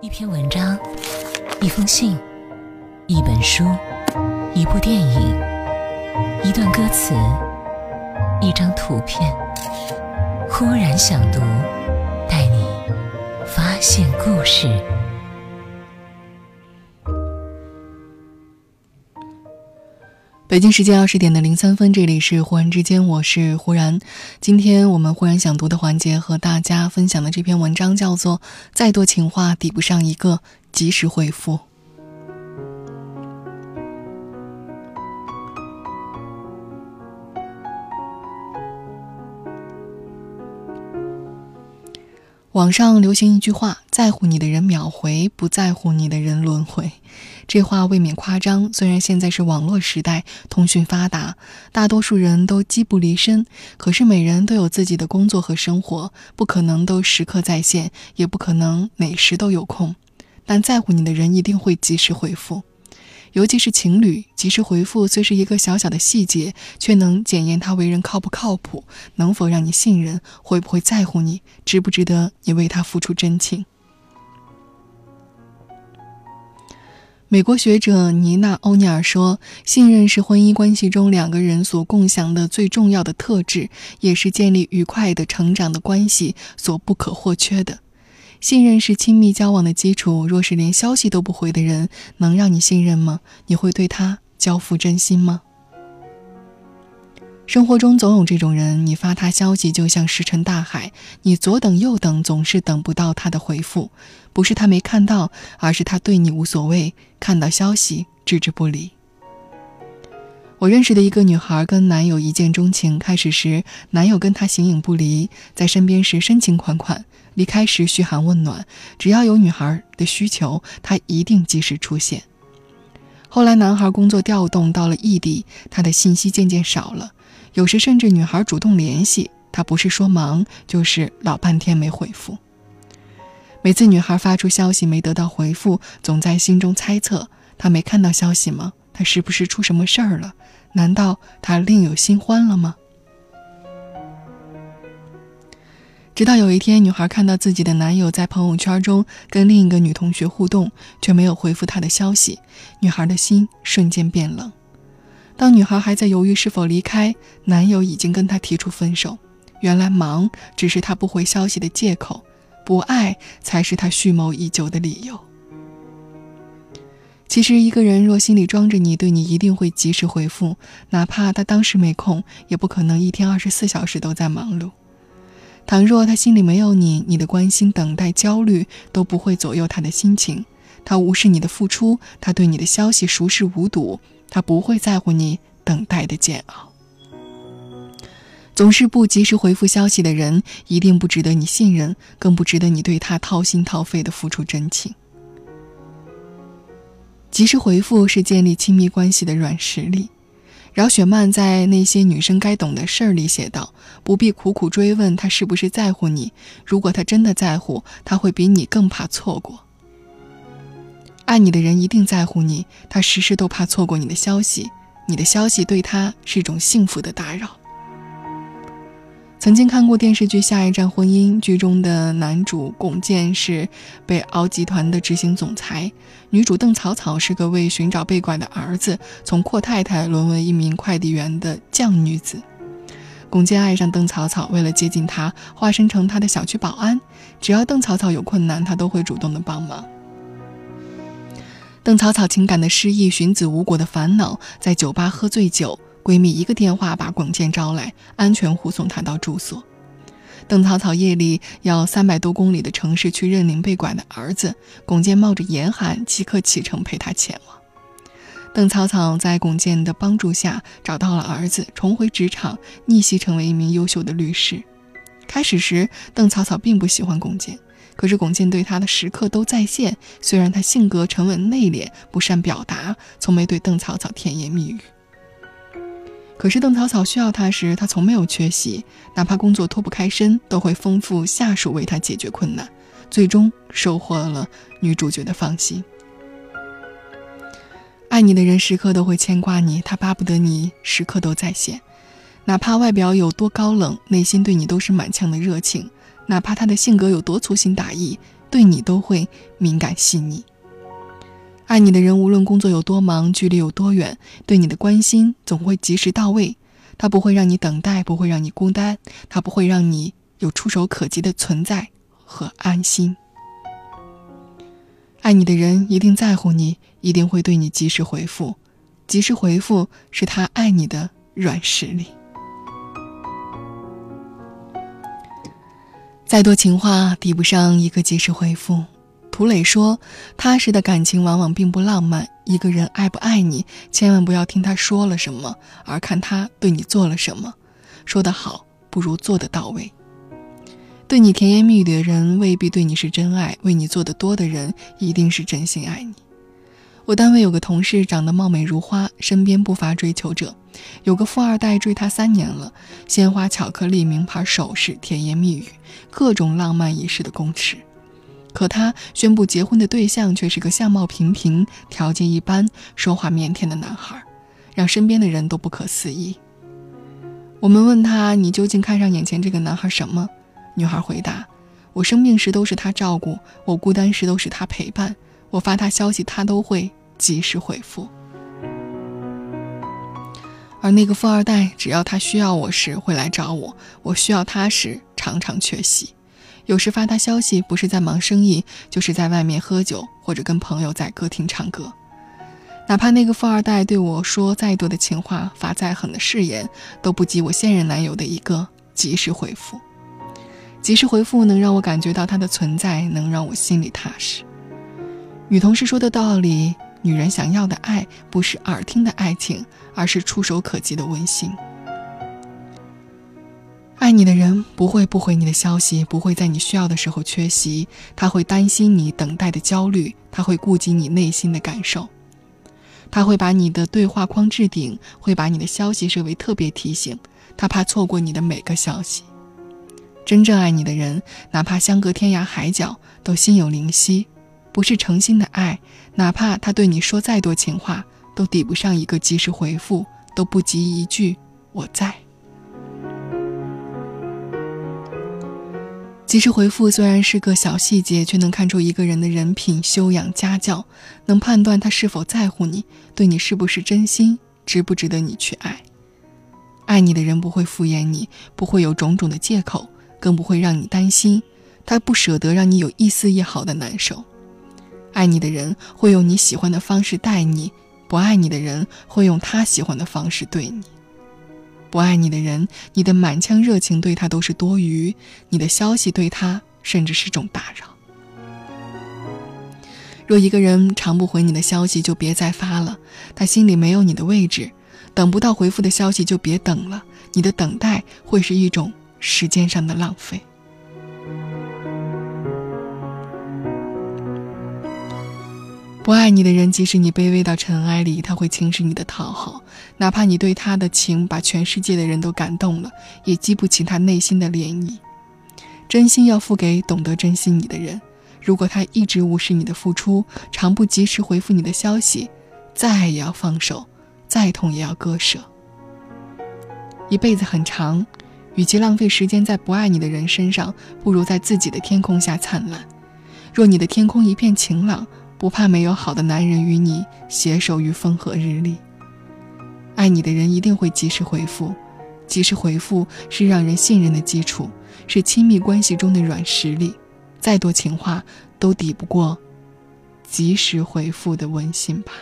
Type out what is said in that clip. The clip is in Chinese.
一篇文章，一封信，一本书，一部电影，一段歌词，一张图片。忽然想读，带你发现故事。北京时间二十点的零三分，这里是忽然之间，我是忽然。今天我们忽然想读的环节，和大家分享的这篇文章叫做《再多情话抵不上一个及时回复》。网上流行一句话：“在乎你的人秒回，不在乎你的人轮回。”这话未免夸张。虽然现在是网络时代，通讯发达，大多数人都机不离身，可是每人都有自己的工作和生活，不可能都时刻在线，也不可能每时都有空。但在乎你的人一定会及时回复。尤其是情侣，及时回复虽是一个小小的细节，却能检验他为人靠不靠谱，能否让你信任，会不会在乎你，值不值得你为他付出真情。美国学者妮娜·欧尼尔说：“信任是婚姻关系中两个人所共享的最重要的特质，也是建立愉快的成长的关系所不可或缺的。”信任是亲密交往的基础。若是连消息都不回的人，能让你信任吗？你会对他交付真心吗？生活中总有这种人，你发他消息就像石沉大海，你左等右等，总是等不到他的回复。不是他没看到，而是他对你无所谓，看到消息置之不理。我认识的一个女孩跟男友一见钟情，开始时男友跟她形影不离，在身边时深情款款。离开时嘘寒问暖，只要有女孩的需求，他一定及时出现。后来男孩工作调动到了异地，他的信息渐渐少了，有时甚至女孩主动联系他，不是说忙，就是老半天没回复。每次女孩发出消息没得到回复，总在心中猜测：他没看到消息吗？他是不是出什么事儿了？难道他另有新欢了吗？直到有一天，女孩看到自己的男友在朋友圈中跟另一个女同学互动，却没有回复她的消息，女孩的心瞬间变冷。当女孩还在犹豫是否离开，男友已经跟她提出分手。原来忙只是他不回消息的借口，不爱才是他蓄谋已久的理由。其实，一个人若心里装着你，对你一定会及时回复，哪怕他当时没空，也不可能一天二十四小时都在忙碌。倘若他心里没有你，你的关心、等待、焦虑都不会左右他的心情。他无视你的付出，他对你的消息熟视无睹，他不会在乎你等待的煎熬。总是不及时回复消息的人，一定不值得你信任，更不值得你对他掏心掏肺的付出真情。及时回复是建立亲密关系的软实力。饶雪漫在《那些女生该懂的事儿》里写道：“不必苦苦追问他是不是在乎你，如果他真的在乎，他会比你更怕错过。爱你的人一定在乎你，他时时都怕错过你的消息，你的消息对他是一种幸福的打扰。”曾经看过电视剧《下一站婚姻》，剧中的男主龚健是北敖集团的执行总裁，女主邓草草是个为寻找被拐的儿子从阔太太沦为一名快递员的犟女子。龚健爱上邓草草，为了接近她，化身成她的小区保安，只要邓草草有困难，他都会主动的帮忙。邓草草情感的失意，寻子无果的烦恼，在酒吧喝醉酒。闺蜜一个电话把巩健招来，安全护送他到住所。邓草草夜里要三百多公里的城市去认领被拐的儿子，巩健冒着严寒即刻启程陪他前往。邓草草在巩健的帮助下找到了儿子，重回职场，逆袭成为一名优秀的律师。开始时，邓草草并不喜欢巩健，可是巩健对她的时刻都在线。虽然他性格沉稳内敛，不善表达，从没对邓草草甜言蜜语。可是邓草草需要他时，他从没有缺席，哪怕工作脱不开身，都会吩咐下属为他解决困难，最终收获了女主角的放心。爱你的人时刻都会牵挂你，他巴不得你时刻都在线，哪怕外表有多高冷，内心对你都是满腔的热情；哪怕他的性格有多粗心大意，对你都会敏感细腻。爱你的人，无论工作有多忙，距离有多远，对你的关心总会及时到位。他不会让你等待，不会让你孤单，他不会让你有触手可及的存在和安心。爱你的人一定在乎你，一定会对你及时回复。及时回复是他爱你的软实力。再多情话抵不上一个及时回复。涂磊说：“踏实的感情往往并不浪漫。一个人爱不爱你，千万不要听他说了什么，而看他对你做了什么。说得好，不如做得到位。对你甜言蜜语的人，未必对你是真爱；为你做的多的人，一定是真心爱你。”我单位有个同事，长得貌美如花，身边不乏追求者。有个富二代追她三年了，鲜花、巧克力、名牌首饰、甜言蜜语，各种浪漫仪式的公吃。可他宣布结婚的对象却是个相貌平平、条件一般、说话腼腆的男孩，让身边的人都不可思议。我们问他：“你究竟看上眼前这个男孩什么？”女孩回答：“我生病时都是他照顾，我孤单时都是他陪伴，我发他消息他都会。”及时回复，而那个富二代，只要他需要我时会来找我，我需要他时常常缺席。有时发他消息，不是在忙生意，就是在外面喝酒，或者跟朋友在歌厅唱歌。哪怕那个富二代对我说再多的情话，发再狠的誓言，都不及我现任男友的一个及时回复。及时回复能让我感觉到他的存在，能让我心里踏实。女同事说的道理。女人想要的爱，不是耳听的爱情，而是触手可及的温馨。爱你的人不会不回你的消息，不会在你需要的时候缺席，他会担心你等待的焦虑，他会顾及你内心的感受，他会把你的对话框置顶，会把你的消息设为特别提醒，他怕错过你的每个消息。真正爱你的人，哪怕相隔天涯海角，都心有灵犀。不是诚心的爱，哪怕他对你说再多情话，都抵不上一个及时回复，都不及一句“我在”。及时回复虽然是个小细节，却能看出一个人的人品、修养、家教，能判断他是否在乎你，对你是不是真心，值不值得你去爱。爱你的人不会敷衍你，不会有种种的借口，更不会让你担心，他不舍得让你有一丝一毫的难受。爱你的人会用你喜欢的方式待你，不爱你的人会用他喜欢的方式对你。不爱你的人，你的满腔热情对他都是多余，你的消息对他甚至是种打扰。若一个人常不回你的消息，就别再发了，他心里没有你的位置。等不到回复的消息就别等了，你的等待会是一种时间上的浪费。不爱你的人，即使你卑微到尘埃里，他会轻视你的讨好；哪怕你对他的情把全世界的人都感动了，也激不起他内心的涟漪。真心要付给懂得珍惜你的人。如果他一直无视你的付出，常不及时回复你的消息，再爱也要放手，再痛也要割舍。一辈子很长，与其浪费时间在不爱你的人身上，不如在自己的天空下灿烂。若你的天空一片晴朗，不怕没有好的男人与你携手于风和日丽。爱你的人一定会及时回复，及时回复是让人信任的基础，是亲密关系中的软实力。再多情话都抵不过及时回复的温馨吧。